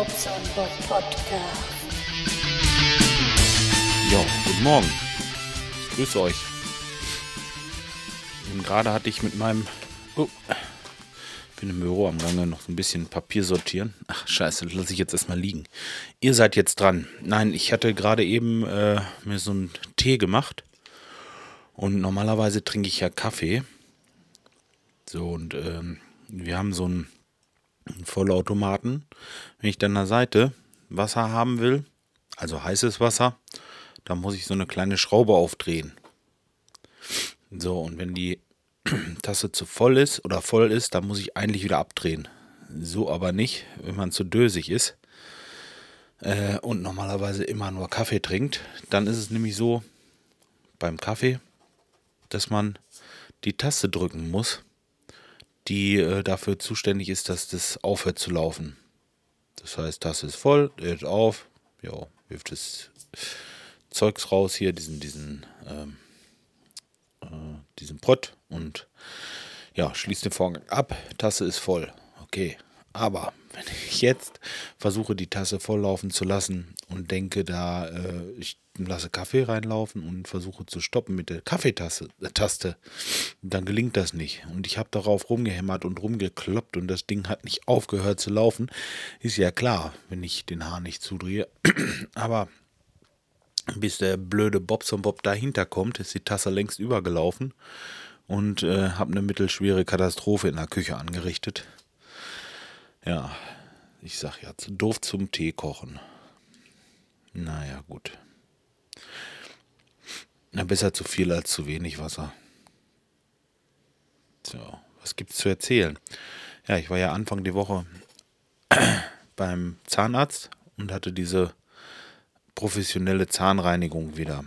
Podcast. Ja, guten Morgen. Ich grüße euch. Und gerade hatte ich mit meinem. Oh, bin im Büro am Gange noch so ein bisschen Papier sortieren. Ach, scheiße, das lasse ich jetzt erstmal liegen. Ihr seid jetzt dran. Nein, ich hatte gerade eben äh, mir so einen Tee gemacht. Und normalerweise trinke ich ja Kaffee. So, und ähm, wir haben so einen, einen Vollautomaten. Wenn ich dann an der Seite Wasser haben will, also heißes Wasser, dann muss ich so eine kleine Schraube aufdrehen. So, und wenn die Tasse zu voll ist oder voll ist, dann muss ich eigentlich wieder abdrehen. So aber nicht, wenn man zu dösig ist äh, und normalerweise immer nur Kaffee trinkt. Dann ist es nämlich so beim Kaffee, dass man die Taste drücken muss die äh, dafür zuständig ist, dass das aufhört zu laufen. Das heißt, Tasse ist voll, hört auf, ja, wirft das Zeugs raus hier, diesen, diesen, ähm, äh, diesen Pott und ja, schließt den Vorgang ab, Tasse ist voll. Okay, aber wenn ich jetzt versuche, die Tasse volllaufen zu lassen und denke, da äh, ich lasse Kaffee reinlaufen und versuche zu stoppen mit der Kaffeetaste, äh, dann gelingt das nicht. Und ich habe darauf rumgehämmert und rumgekloppt und das Ding hat nicht aufgehört zu laufen. Ist ja klar, wenn ich den Hahn nicht zudrehe. Aber bis der blöde Bobson Bob dahinter kommt, ist die Tasse längst übergelaufen und äh, habe eine mittelschwere Katastrophe in der Küche angerichtet. Ja, ich sag ja, zu doof zum Tee kochen. Naja, gut. Na, besser zu viel als zu wenig Wasser. So, was gibt's zu erzählen? Ja, ich war ja Anfang der Woche beim Zahnarzt und hatte diese professionelle Zahnreinigung wieder.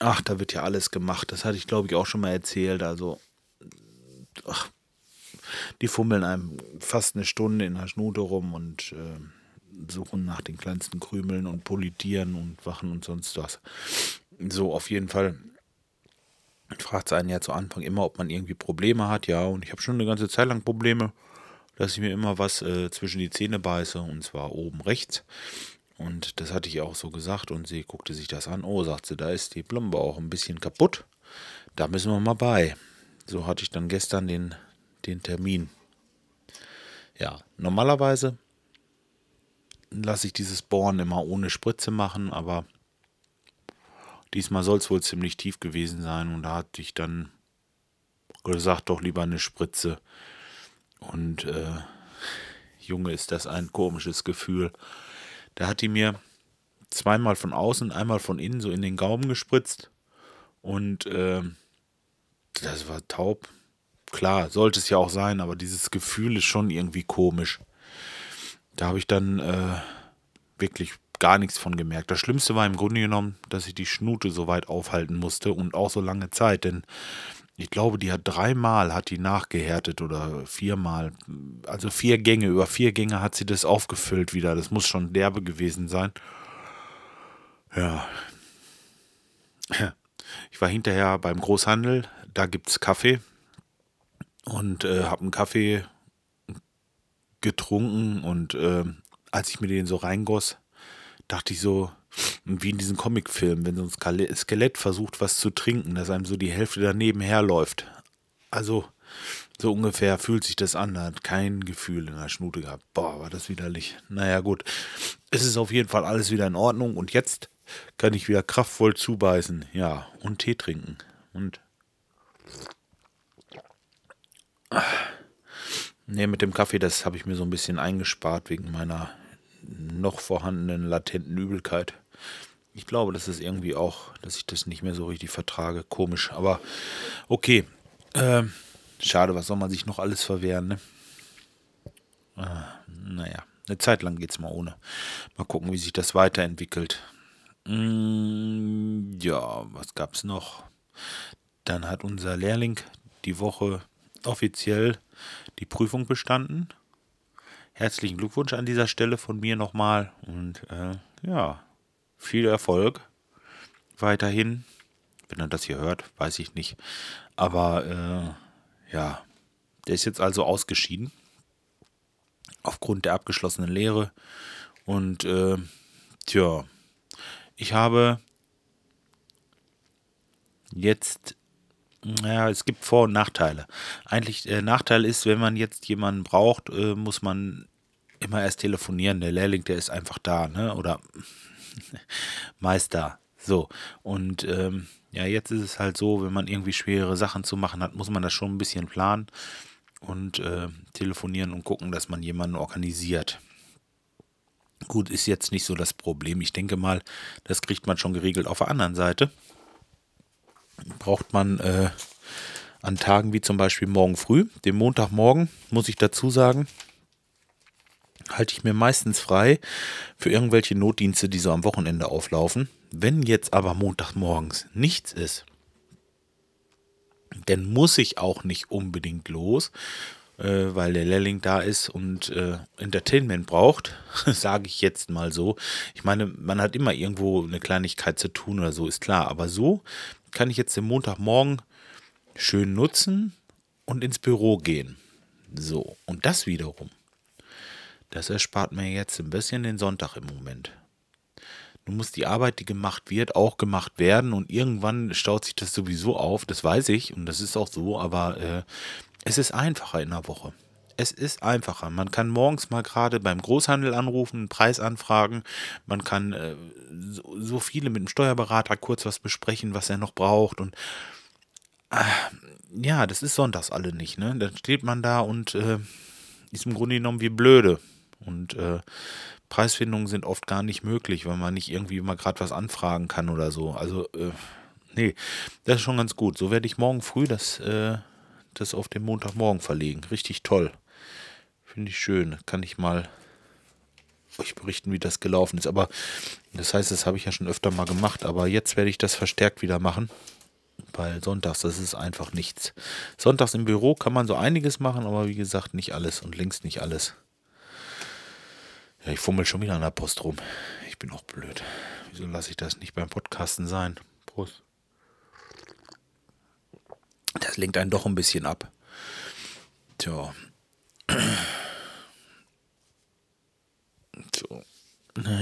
Ach, da wird ja alles gemacht. Das hatte ich, glaube ich, auch schon mal erzählt. Also, ach, die fummeln einem fast eine Stunde in der Schnute rum und äh, suchen nach den kleinsten Krümeln und politieren und wachen und sonst was. So, auf jeden Fall fragt es einen ja zu Anfang immer, ob man irgendwie Probleme hat. Ja, und ich habe schon eine ganze Zeit lang Probleme, dass ich mir immer was äh, zwischen die Zähne beiße und zwar oben rechts. Und das hatte ich auch so gesagt und sie guckte sich das an. Oh, sagt sie, da ist die Plombe auch ein bisschen kaputt. Da müssen wir mal bei. So hatte ich dann gestern den den Termin. Ja, normalerweise lasse ich dieses Bohren immer ohne Spritze machen, aber diesmal soll es wohl ziemlich tief gewesen sein und da hatte ich dann gesagt, doch lieber eine Spritze. Und äh, Junge, ist das ein komisches Gefühl. Da hat die mir zweimal von außen, einmal von innen so in den Gaumen gespritzt und äh, das war taub klar, sollte es ja auch sein, aber dieses Gefühl ist schon irgendwie komisch. Da habe ich dann äh, wirklich gar nichts von gemerkt. Das Schlimmste war im Grunde genommen, dass ich die Schnute so weit aufhalten musste und auch so lange Zeit, denn ich glaube, die hat dreimal hat die nachgehärtet oder viermal, also vier Gänge, über vier Gänge hat sie das aufgefüllt wieder. Das muss schon derbe gewesen sein. Ja. Ich war hinterher beim Großhandel, da gibt es Kaffee und äh, habe einen Kaffee getrunken und äh, als ich mir den so reingoss, dachte ich so, wie in diesen Comicfilmen, wenn so ein Skelett versucht, was zu trinken, dass einem so die Hälfte daneben herläuft. Also, so ungefähr fühlt sich das an. Hat kein Gefühl in der Schnute gehabt. Boah, war das widerlich. Naja, gut. Es ist auf jeden Fall alles wieder in Ordnung und jetzt kann ich wieder kraftvoll zubeißen. Ja, und Tee trinken. Und Ne, mit dem Kaffee, das habe ich mir so ein bisschen eingespart wegen meiner noch vorhandenen latenten Übelkeit. Ich glaube, das ist irgendwie auch, dass ich das nicht mehr so richtig vertrage. Komisch, aber okay. Äh, schade, was soll man sich noch alles verwehren, ne? Äh, naja, eine Zeit lang geht es mal ohne. Mal gucken, wie sich das weiterentwickelt. Mm, ja, was gab es noch? Dann hat unser Lehrling die Woche offiziell die Prüfung bestanden. Herzlichen Glückwunsch an dieser Stelle von mir nochmal und äh, ja, viel Erfolg weiterhin. Wenn er das hier hört, weiß ich nicht. Aber äh, ja, der ist jetzt also ausgeschieden. aufgrund der abgeschlossenen Lehre. Und äh, tja, ich habe jetzt, naja, es gibt Vor- und Nachteile. Eigentlich der Nachteil ist, wenn man jetzt jemanden braucht, äh, muss man immer erst telefonieren. Der Lehrling, der ist einfach da, ne? Oder meist da. So. Und ähm, ja, jetzt ist es halt so, wenn man irgendwie schwere Sachen zu machen hat, muss man das schon ein bisschen planen und äh, telefonieren und gucken, dass man jemanden organisiert. Gut, ist jetzt nicht so das Problem. Ich denke mal, das kriegt man schon geregelt. Auf der anderen Seite braucht man äh, an Tagen wie zum Beispiel morgen früh, dem Montagmorgen, muss ich dazu sagen, halte ich mir meistens frei für irgendwelche Notdienste, die so am Wochenende auflaufen. Wenn jetzt aber Montagmorgens nichts ist, dann muss ich auch nicht unbedingt los, äh, weil der Lehrling da ist und äh, Entertainment braucht, sage ich jetzt mal so. Ich meine, man hat immer irgendwo eine Kleinigkeit zu tun oder so, ist klar. Aber so kann ich jetzt den Montagmorgen schön nutzen und ins Büro gehen. So, und das wiederum, das erspart mir jetzt ein bisschen den Sonntag im Moment. Nun muss die Arbeit, die gemacht wird, auch gemacht werden und irgendwann staut sich das sowieso auf, das weiß ich und das ist auch so, aber äh, es ist einfacher in der Woche. Es ist einfacher. Man kann morgens mal gerade beim Großhandel anrufen, einen Preis anfragen. Man kann äh, so, so, viele mit dem Steuerberater kurz was besprechen, was er noch braucht. Und äh, ja, das ist sonntags alle nicht. Ne? Dann steht man da und äh, ist im Grunde genommen wie blöde. Und äh, Preisfindungen sind oft gar nicht möglich, weil man nicht irgendwie mal gerade was anfragen kann oder so. Also, äh, nee, das ist schon ganz gut. So werde ich morgen früh das äh, das auf den Montagmorgen verlegen. Richtig toll. Finde ich schön. Kann ich mal euch berichten, wie das gelaufen ist. Aber das heißt, das habe ich ja schon öfter mal gemacht. Aber jetzt werde ich das verstärkt wieder machen. Weil sonntags, das ist einfach nichts. Sonntags im Büro kann man so einiges machen, aber wie gesagt, nicht alles und links nicht alles. Ja, ich fummel schon wieder an der Post rum. Ich bin auch blöd. Wieso lasse ich das nicht beim Podcasten sein? Prost das lenkt einen doch ein bisschen ab. Tja.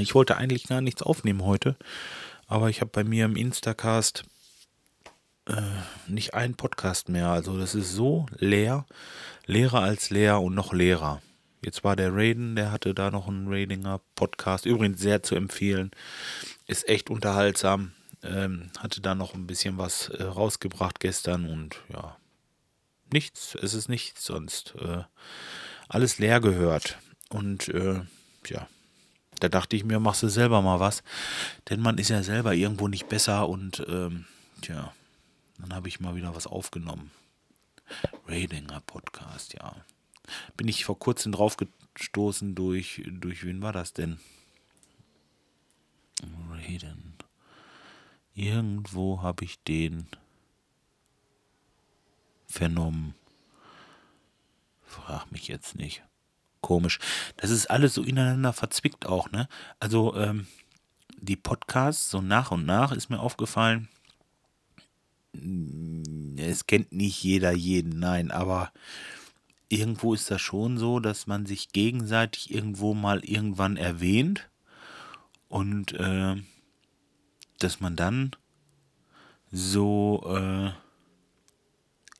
Ich wollte eigentlich gar nichts aufnehmen heute, aber ich habe bei mir im Instacast äh, nicht einen Podcast mehr. Also das ist so leer, leerer als leer und noch leerer. Jetzt war der Raiden, der hatte da noch einen Raidinger Podcast, übrigens sehr zu empfehlen. Ist echt unterhaltsam. Ähm, hatte da noch ein bisschen was äh, rausgebracht gestern und ja, nichts. Es ist nichts sonst. Äh, alles leer gehört. Und äh, ja, da dachte ich mir, machst du selber mal was. Denn man ist ja selber irgendwo nicht besser und ähm, tja, dann habe ich mal wieder was aufgenommen. Radinger Podcast, ja. Bin ich vor kurzem drauf gestoßen durch, durch wen war das denn? Raiden. Irgendwo habe ich den vernommen. Frag mich jetzt nicht. Komisch. Das ist alles so ineinander verzwickt auch, ne? Also, ähm, die Podcasts, so nach und nach ist mir aufgefallen, es kennt nicht jeder jeden, nein, aber irgendwo ist das schon so, dass man sich gegenseitig irgendwo mal irgendwann erwähnt und äh, dass man dann so äh,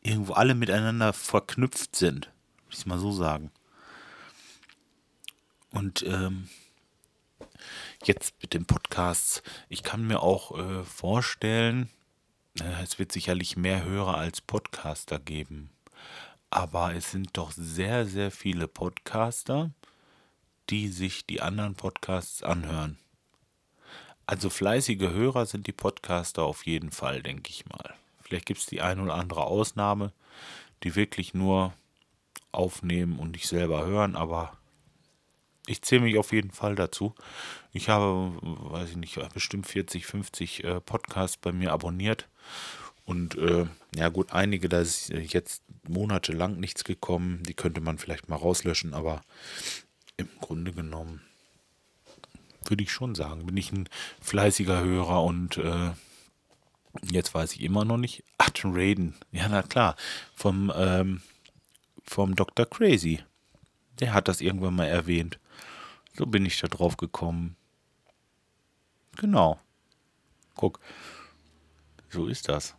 irgendwo alle miteinander verknüpft sind, will ich mal so sagen. Und ähm, jetzt mit den Podcasts, ich kann mir auch äh, vorstellen, äh, es wird sicherlich mehr Hörer als Podcaster geben. Aber es sind doch sehr, sehr viele Podcaster, die sich die anderen Podcasts anhören. Also fleißige Hörer sind die Podcaster auf jeden Fall, denke ich mal. Vielleicht gibt es die eine oder andere Ausnahme, die wirklich nur aufnehmen und nicht selber hören, aber ich zähle mich auf jeden Fall dazu. Ich habe, weiß ich nicht, bestimmt 40, 50 äh, Podcasts bei mir abonniert. Und äh, ja gut, einige, da ist jetzt monatelang nichts gekommen, die könnte man vielleicht mal rauslöschen, aber im Grunde genommen würde ich schon sagen, bin ich ein fleißiger Hörer und äh, jetzt weiß ich immer noch nicht. Ach, Raiden. Ja, na klar. Vom, ähm, vom Dr. Crazy. Der hat das irgendwann mal erwähnt. So bin ich da drauf gekommen. Genau. Guck. So ist das.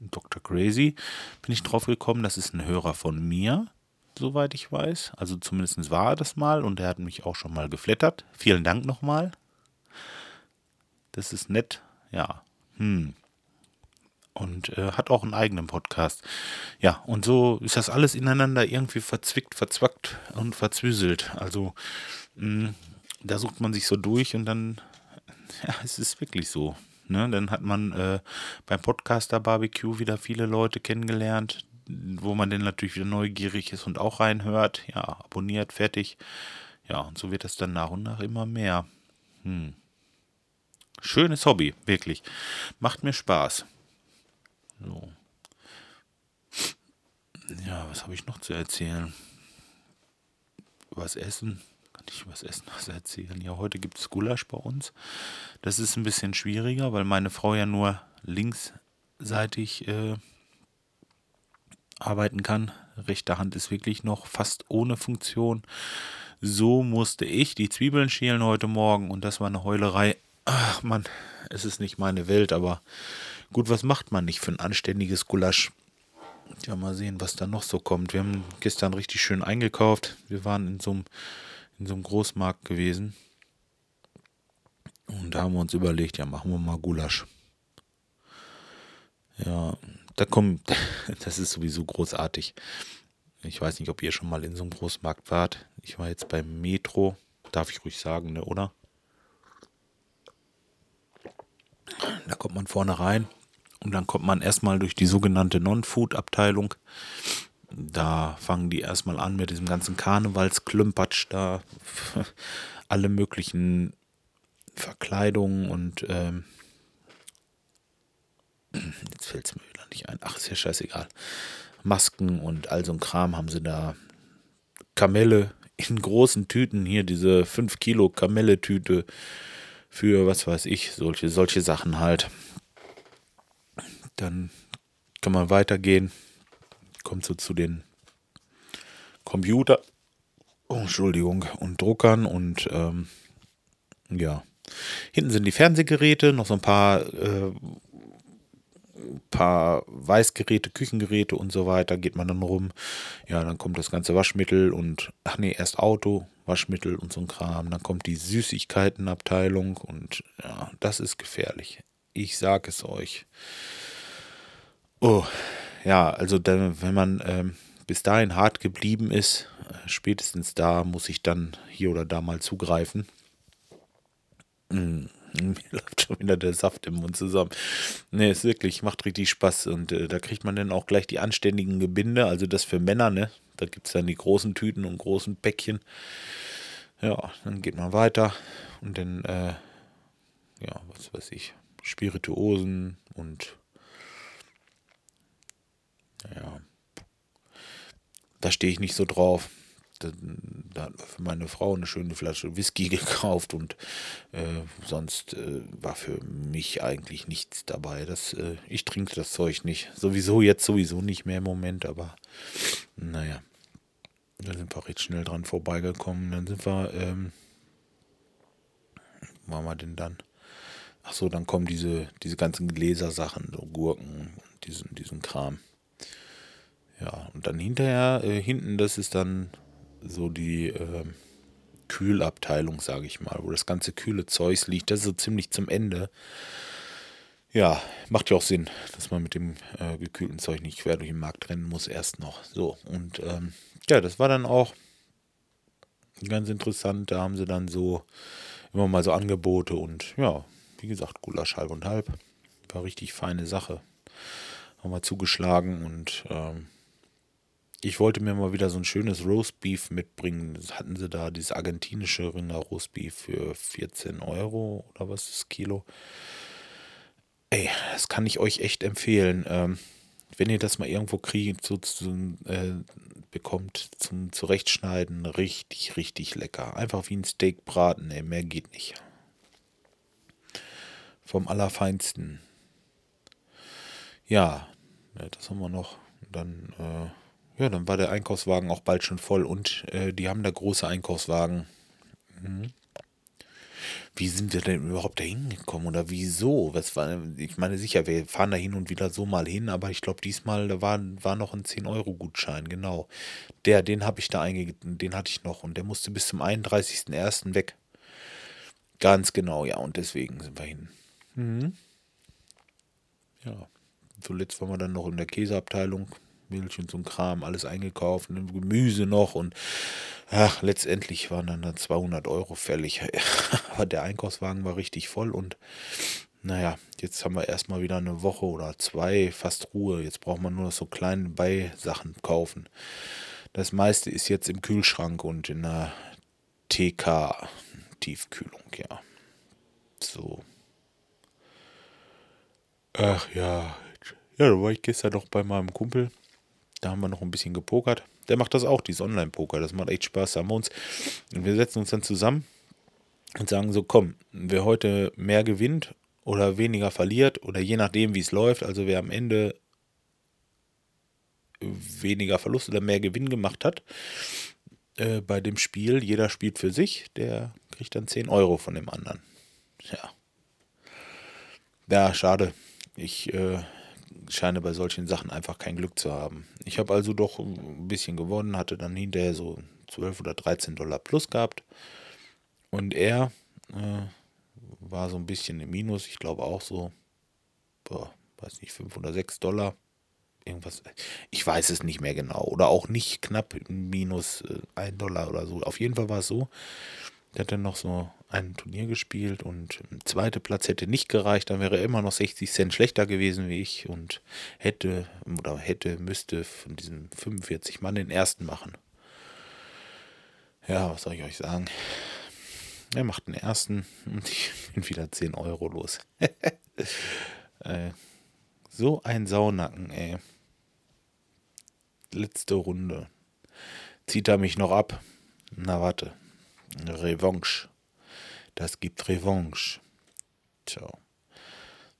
Dr. Crazy bin ich drauf gekommen. Das ist ein Hörer von mir, soweit ich weiß. Also zumindest war er das mal und er hat mich auch schon mal geflattert. Vielen Dank nochmal. Das ist nett. Ja. Hm. Und äh, hat auch einen eigenen Podcast. Ja, und so ist das alles ineinander irgendwie verzwickt, verzwackt und verzwüselt. Also, mh, hm, da sucht man sich so durch und dann, ja, es ist wirklich so. Ne? Dann hat man äh, beim Podcaster Barbecue wieder viele Leute kennengelernt, wo man dann natürlich wieder neugierig ist und auch reinhört. Ja, abonniert, fertig. Ja, und so wird es dann nach und nach immer mehr. Hm. Schönes Hobby, wirklich. Macht mir Spaß. So. Ja, was habe ich noch zu erzählen? Was essen? Kann ich was essen was erzählen? Ja, heute gibt es Gulasch bei uns. Das ist ein bisschen schwieriger, weil meine Frau ja nur linksseitig äh, arbeiten kann. Rechte Hand ist wirklich noch fast ohne Funktion. So musste ich die Zwiebeln schälen heute Morgen und das war eine Heulerei. Ach man, es ist nicht meine Welt, aber gut, was macht man nicht für ein anständiges Gulasch? Ja, mal sehen, was da noch so kommt. Wir haben gestern richtig schön eingekauft. Wir waren in so einem, in so einem Großmarkt gewesen. Und da haben wir uns überlegt, ja, machen wir mal Gulasch. Ja, da kommt, das ist sowieso großartig. Ich weiß nicht, ob ihr schon mal in so einem Großmarkt wart. Ich war jetzt beim Metro, darf ich ruhig sagen, ne, oder? Da kommt man vorne rein und dann kommt man erstmal durch die sogenannte Non-Food-Abteilung. Da fangen die erstmal an mit diesem ganzen Karnevalsklümpatsch da. Alle möglichen Verkleidungen und ähm, jetzt fällt es mir wieder nicht ein. Ach, ist ja scheißegal. Masken und all so ein Kram haben sie da. Kamelle in großen Tüten. Hier diese 5 Kilo Kamelle-Tüte für, was weiß ich, solche, solche Sachen halt. Dann kann man weitergehen. Kommt so zu den Computer, oh, Entschuldigung, und Druckern und ähm, ja. Hinten sind die Fernsehgeräte, noch so ein paar, äh, paar Weißgeräte, Küchengeräte und so weiter. Geht man dann rum. Ja, dann kommt das ganze Waschmittel und, ach nee, erst Auto, Waschmittel und so ein Kram. Dann kommt die Süßigkeitenabteilung und ja, das ist gefährlich. Ich sag es euch. Oh, ja, also dann, wenn man ähm, bis dahin hart geblieben ist, äh, spätestens da muss ich dann hier oder da mal zugreifen. Mm, mir läuft schon wieder der Saft im Mund zusammen. Ne, ist wirklich, macht richtig Spaß. Und äh, da kriegt man dann auch gleich die anständigen Gebinde. Also das für Männer, ne? Da gibt es dann die großen Tüten und großen Päckchen. Ja, dann geht man weiter und dann, äh, ja, was weiß ich, Spirituosen und ja, da stehe ich nicht so drauf. Da, da hat für meine Frau eine schöne Flasche Whisky gekauft und äh, sonst äh, war für mich eigentlich nichts dabei. Das, äh, ich trinke das Zeug nicht. Sowieso jetzt sowieso nicht mehr im Moment, aber naja. Da sind wir recht schnell dran vorbeigekommen. Dann sind wir, ähm, waren wir denn dann? Ach so, dann kommen diese, diese ganzen Gläsersachen, so Gurken und diesen, diesen Kram. Ja, und dann hinterher, äh, hinten, das ist dann so die äh, Kühlabteilung, sage ich mal, wo das ganze kühle Zeug liegt. Das ist so ziemlich zum Ende. Ja, macht ja auch Sinn, dass man mit dem äh, gekühlten Zeug nicht quer durch den Markt rennen muss, erst noch. So, und ähm, ja, das war dann auch ganz interessant. Da haben sie dann so immer mal so Angebote und ja, wie gesagt, Gulasch halb und halb. War richtig feine Sache. Haben wir zugeschlagen und ähm, ich wollte mir mal wieder so ein schönes Roastbeef mitbringen. Das hatten sie da, dieses argentinische Rinder Roastbeef für 14 Euro oder was das Kilo. Ey, das kann ich euch echt empfehlen. Ähm, wenn ihr das mal irgendwo kriegt, so, so äh, bekommt zum Zurechtschneiden, richtig, richtig lecker. Einfach wie ein Steak braten, ey, mehr geht nicht. Vom Allerfeinsten. Ja, das haben wir noch. Dann, äh, ja, dann war der Einkaufswagen auch bald schon voll und äh, die haben da große Einkaufswagen. Mhm. Wie sind wir denn überhaupt da hingekommen oder wieso? Was war, ich meine sicher, wir fahren da hin und wieder so mal hin, aber ich glaube diesmal, da war, war noch ein 10-Euro-Gutschein, genau. Der, den habe ich da eingegeben, den hatte ich noch und der musste bis zum 31.01. weg. Ganz genau, ja, und deswegen sind wir hin. Mhm. Ja, zuletzt waren wir dann noch in der Käseabteilung, Milch und so ein Kram, alles eingekauft, und Gemüse noch und ach, letztendlich waren dann, dann 200 Euro fällig. Aber der Einkaufswagen war richtig voll und naja, jetzt haben wir erstmal wieder eine Woche oder zwei fast Ruhe. Jetzt braucht man nur noch so kleine Beisachen kaufen. Das meiste ist jetzt im Kühlschrank und in der TK-Tiefkühlung, ja. So. Ach ja. Ja, da war ich gestern noch bei meinem Kumpel. Da haben wir noch ein bisschen gepokert. Der macht das auch, dieses Online-Poker. Das macht echt Spaß. Da haben wir uns. Und wir setzen uns dann zusammen und sagen so, komm, wer heute mehr gewinnt oder weniger verliert oder je nachdem, wie es läuft, also wer am Ende weniger Verlust oder mehr Gewinn gemacht hat äh, bei dem Spiel, jeder spielt für sich, der kriegt dann 10 Euro von dem anderen. Ja. Ja, schade. Ich äh, scheine bei solchen Sachen einfach kein Glück zu haben. Ich habe also doch ein bisschen gewonnen, hatte dann hinterher so 12 oder 13 Dollar plus gehabt. Und er äh, war so ein bisschen im Minus, ich glaube auch so, boah, weiß nicht, 5 oder 6 Dollar. Irgendwas, ich weiß es nicht mehr genau. Oder auch nicht knapp minus äh, 1 Dollar oder so. Auf jeden Fall war es so. Der hat dann noch so ein Turnier gespielt und ein zweiter Platz hätte nicht gereicht, dann wäre er immer noch 60 Cent schlechter gewesen wie ich und hätte oder hätte, müsste von diesen 45 Mann den ersten machen. Ja, was soll ich euch sagen? Er macht den ersten und ich bin wieder 10 Euro los. äh, so ein Saunacken, ey. Letzte Runde. Zieht er mich noch ab? Na warte. Revanche. Das gibt Revanche. Ciao.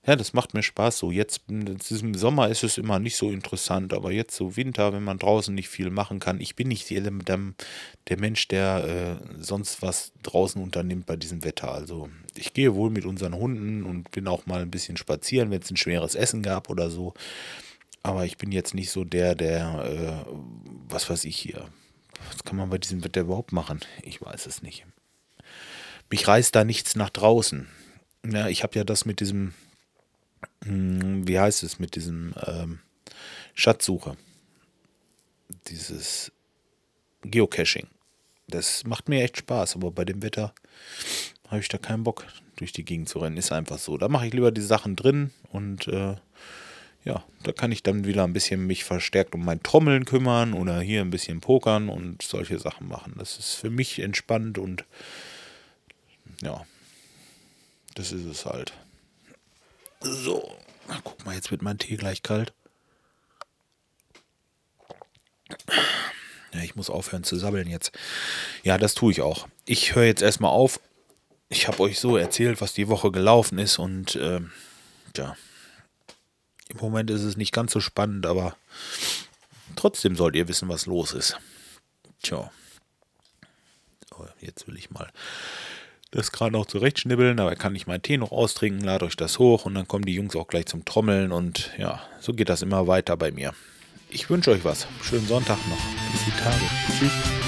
Ja, das macht mir Spaß so. Jetzt im Sommer ist es immer nicht so interessant, aber jetzt so Winter, wenn man draußen nicht viel machen kann. Ich bin nicht der, der Mensch, der äh, sonst was draußen unternimmt bei diesem Wetter. Also ich gehe wohl mit unseren Hunden und bin auch mal ein bisschen spazieren, wenn es ein schweres Essen gab oder so. Aber ich bin jetzt nicht so der, der, äh, was weiß ich hier. Was kann man bei diesem Wetter überhaupt machen? Ich weiß es nicht mich reißt da nichts nach draußen. Ja, ich habe ja das mit diesem, hm, wie heißt es, mit diesem ähm, Schatzsuche. Dieses Geocaching. Das macht mir echt Spaß, aber bei dem Wetter habe ich da keinen Bock, durch die Gegend zu rennen. Ist einfach so. Da mache ich lieber die Sachen drin und äh, ja, da kann ich dann wieder ein bisschen mich verstärkt um mein Trommeln kümmern oder hier ein bisschen pokern und solche Sachen machen. Das ist für mich entspannt und ja, das ist es halt. So, na, guck mal, jetzt wird mein Tee gleich kalt. Ja, ich muss aufhören zu sabbeln jetzt. Ja, das tue ich auch. Ich höre jetzt erstmal auf. Ich habe euch so erzählt, was die Woche gelaufen ist und äh, ja, im Moment ist es nicht ganz so spannend, aber trotzdem sollt ihr wissen, was los ist. Tja. So, jetzt will ich mal das gerade noch zurechtschnibbeln, aber kann ich meinen Tee noch austrinken, lade euch das hoch und dann kommen die Jungs auch gleich zum Trommeln und ja, so geht das immer weiter bei mir. Ich wünsche euch was. Schönen Sonntag noch. Bis die Tage. Tschüss.